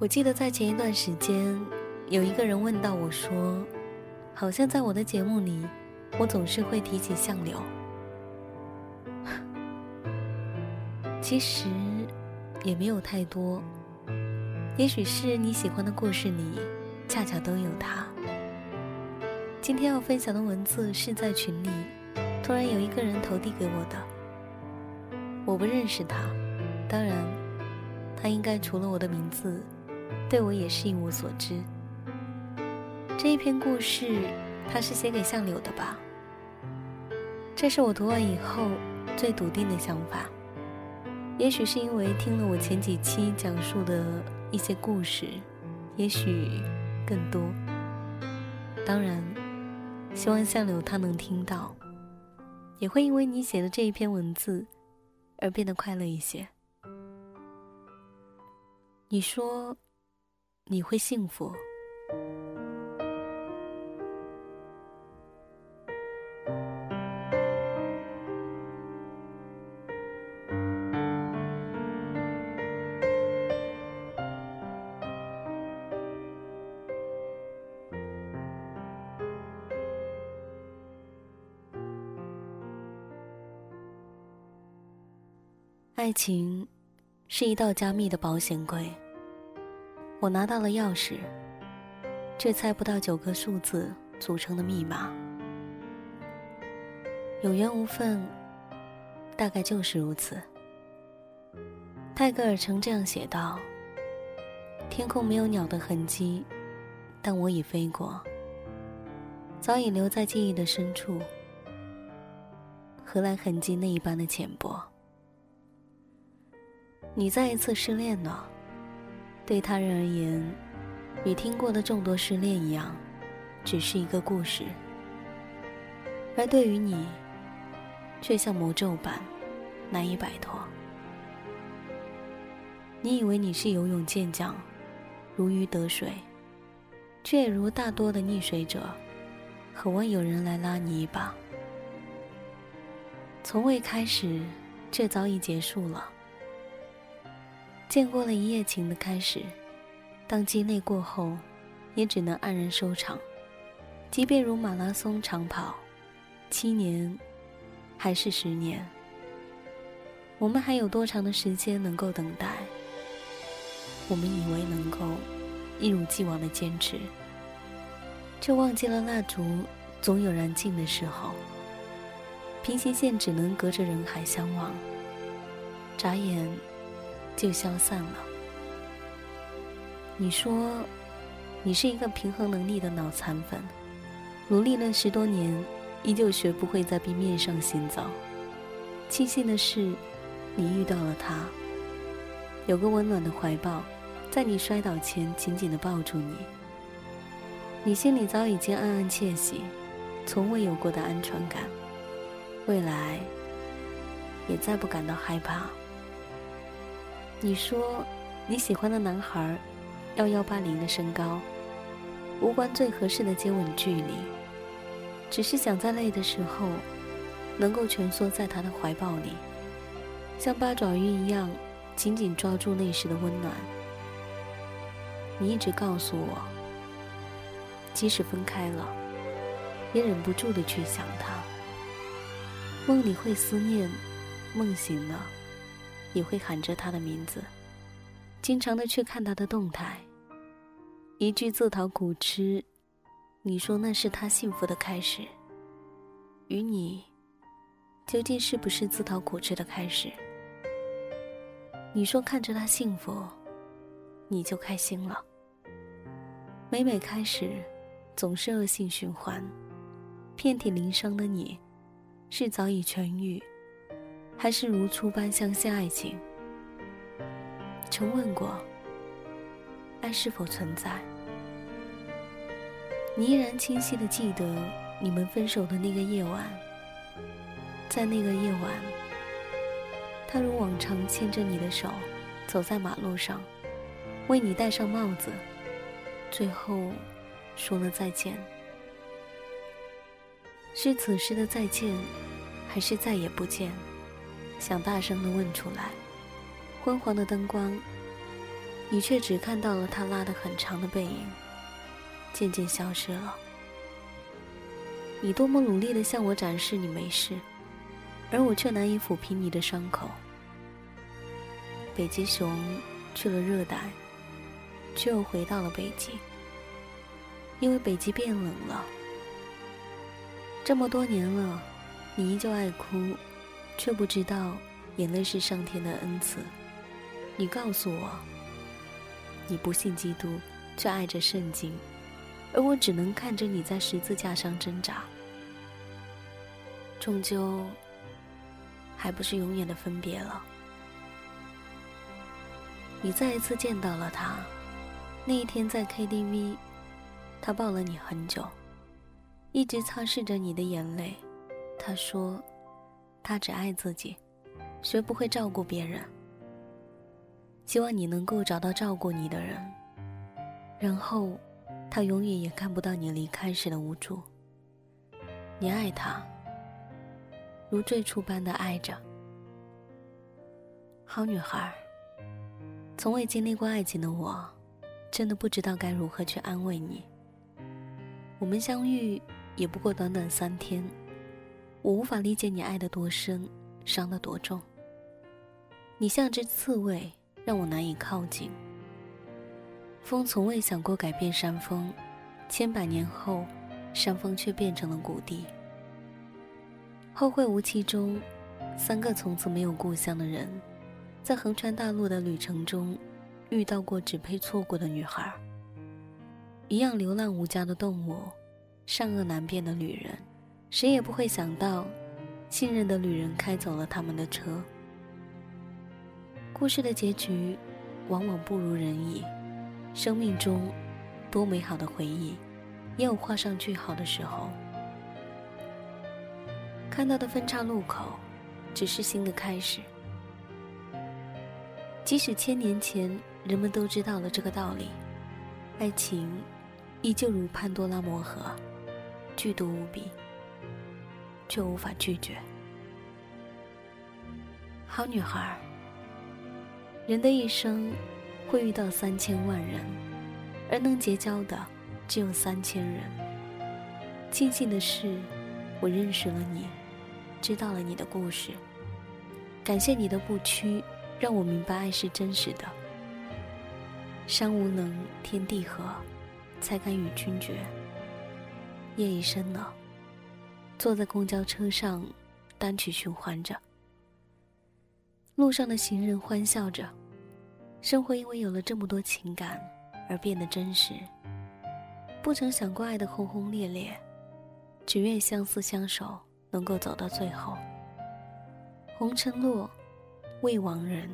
我记得在前一段时间，有一个人问到我说：“好像在我的节目里，我总是会提起相柳。其实也没有太多，也许是你喜欢的故事里，恰巧都有他。今天要分享的文字是在群里，突然有一个人投递给我的，我不认识他，当然，他应该除了我的名字。”对我也是一无所知。这一篇故事，他是写给相柳的吧？这是我读完以后最笃定的想法。也许是因为听了我前几期讲述的一些故事，也许更多。当然，希望相柳他能听到，也会因为你写的这一篇文字而变得快乐一些。你说。你会幸福。爱情是一道加密的保险柜。我拿到了钥匙，却猜不到九个数字组成的密码，有缘无分，大概就是如此。泰戈尔曾这样写道：“天空没有鸟的痕迹，但我已飞过，早已留在记忆的深处，何来痕迹那一般的浅薄？”你再一次失恋了。对他人而言，与听过的众多失恋一样，只是一个故事；而对于你，却像魔咒般难以摆脱。你以为你是游泳健将，如鱼得水，却也如大多的溺水者，渴望有人来拉你一把。从未开始，却早已结束了。见过了一夜情的开始，当鸡肋过后，也只能黯然收场。即便如马拉松长跑，七年，还是十年，我们还有多长的时间能够等待？我们以为能够一如既往的坚持，却忘记了蜡烛总有燃尽的时候。平行线只能隔着人海相望，眨眼。就消散了。你说，你是一个平衡能力的脑残粉，努力了十多年，依旧学不会在冰面上行走。庆幸的是，你遇到了他，有个温暖的怀抱，在你摔倒前紧紧的抱住你。你心里早已经暗暗窃喜，从未有过的安全感，未来也再不感到害怕。你说你喜欢的男孩要幺八零的身高，无关最合适的接吻距离，只是想在累的时候能够蜷缩在他的怀抱里，像八爪鱼一样紧紧抓住那时的温暖。你一直告诉我，即使分开了，也忍不住的去想他，梦里会思念，梦醒了。也会喊着他的名字，经常的去看他的动态。一句自讨苦吃，你说那是他幸福的开始。与你，究竟是不是自讨苦吃的开始？你说看着他幸福，你就开心了。每每开始，总是恶性循环。遍体鳞伤的你，是早已痊愈。还是如初般相信爱情。曾问过，爱是否存在？你依然清晰的记得你们分手的那个夜晚，在那个夜晚，他如往常牵着你的手，走在马路上，为你戴上帽子，最后说了再见。是此时的再见，还是再也不见？想大声的问出来。昏黄的灯光，你却只看到了他拉得很长的背影，渐渐消失了。你多么努力的向我展示你没事，而我却难以抚平你的伤口。北极熊去了热带，却又回到了北极，因为北极变冷了。这么多年了，你依旧爱哭，却不知道眼泪是上天的恩赐。你告诉我，你不信基督，却爱着圣经，而我只能看着你在十字架上挣扎，终究还不是永远的分别了。你再一次见到了他，那一天在 KTV，他抱了你很久，一直擦拭着你的眼泪。他说，他只爱自己，学不会照顾别人。希望你能够找到照顾你的人，然后，他永远也看不到你离开时的无助。你爱他，如最初般的爱着。好女孩，从未经历过爱情的我，真的不知道该如何去安慰你。我们相遇也不过短短三天，我无法理解你爱的多深，伤的多重。你像只刺猬。让我难以靠近。风从未想过改变山峰，千百年后，山峰却变成了谷地。后会无期中，三个从此没有故乡的人，在横穿大陆的旅程中，遇到过只配错过的女孩。一样流浪无家的动物，善恶难辨的女人，谁也不会想到，信任的旅人开走了他们的车。故事的结局，往往不如人意。生命中，多美好的回忆，也有画上句号的时候。看到的分岔路口，只是新的开始。即使千年前人们都知道了这个道理，爱情，依旧如潘多拉魔盒，剧毒无比，却无法拒绝。好女孩。人的一生会遇到三千万人，而能结交的只有三千人。庆幸的是，我认识了你，知道了你的故事。感谢你的不屈，让我明白爱是真实的。山无能，天地合，才敢与君绝。夜已深了，坐在公交车上，单曲循环着。路上的行人欢笑着，生活因为有了这么多情感而变得真实。不曾想过爱的轰轰烈烈，只愿相思相守，能够走到最后。红尘落，未亡人，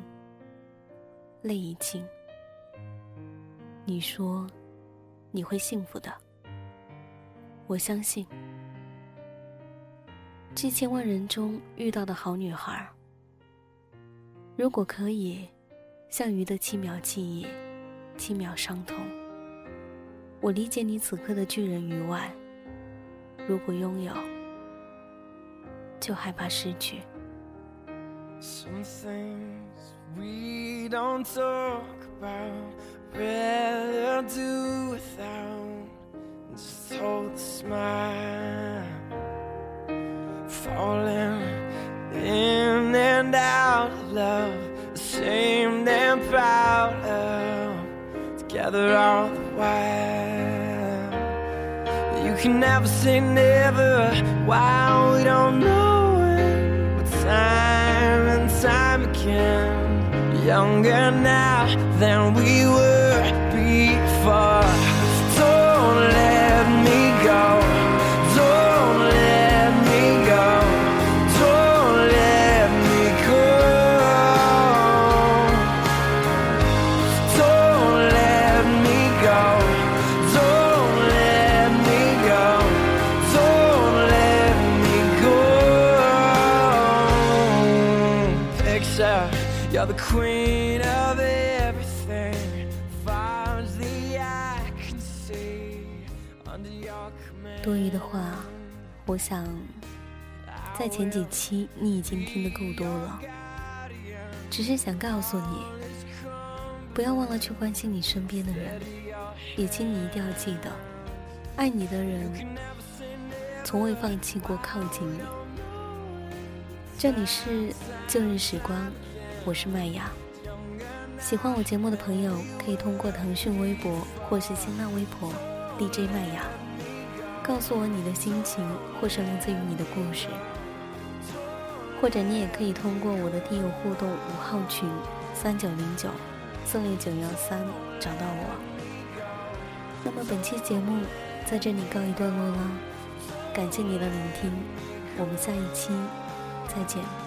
泪已尽。你说你会幸福的，我相信。几千万人中遇到的好女孩。如果可以，像鱼的七秒记忆，七秒伤痛。我理解你此刻的拒人于外。如果拥有，就害怕失去。Love, ashamed and proud of, together all the while. You can never say never, why we don't know it, but time and time again, younger now than we were before. You're the queen of everything. the I can see under your command. 多余的话，我想，在前几期你已经听得够多了。只是想告诉你，不要忘了去关心你身边的人，也请你一定要记得，爱你的人从未放弃过靠近你。这里是旧日时光，我是麦雅。喜欢我节目的朋友，可以通过腾讯微博或是新浪微博 DJ 麦雅，告诉我你的心情或是来自于你的故事。或者你也可以通过我的听友互动五号群三九零九四六九幺三找到我。那么本期节目在这里告一段落了，感谢你的聆听，我们下一期再见。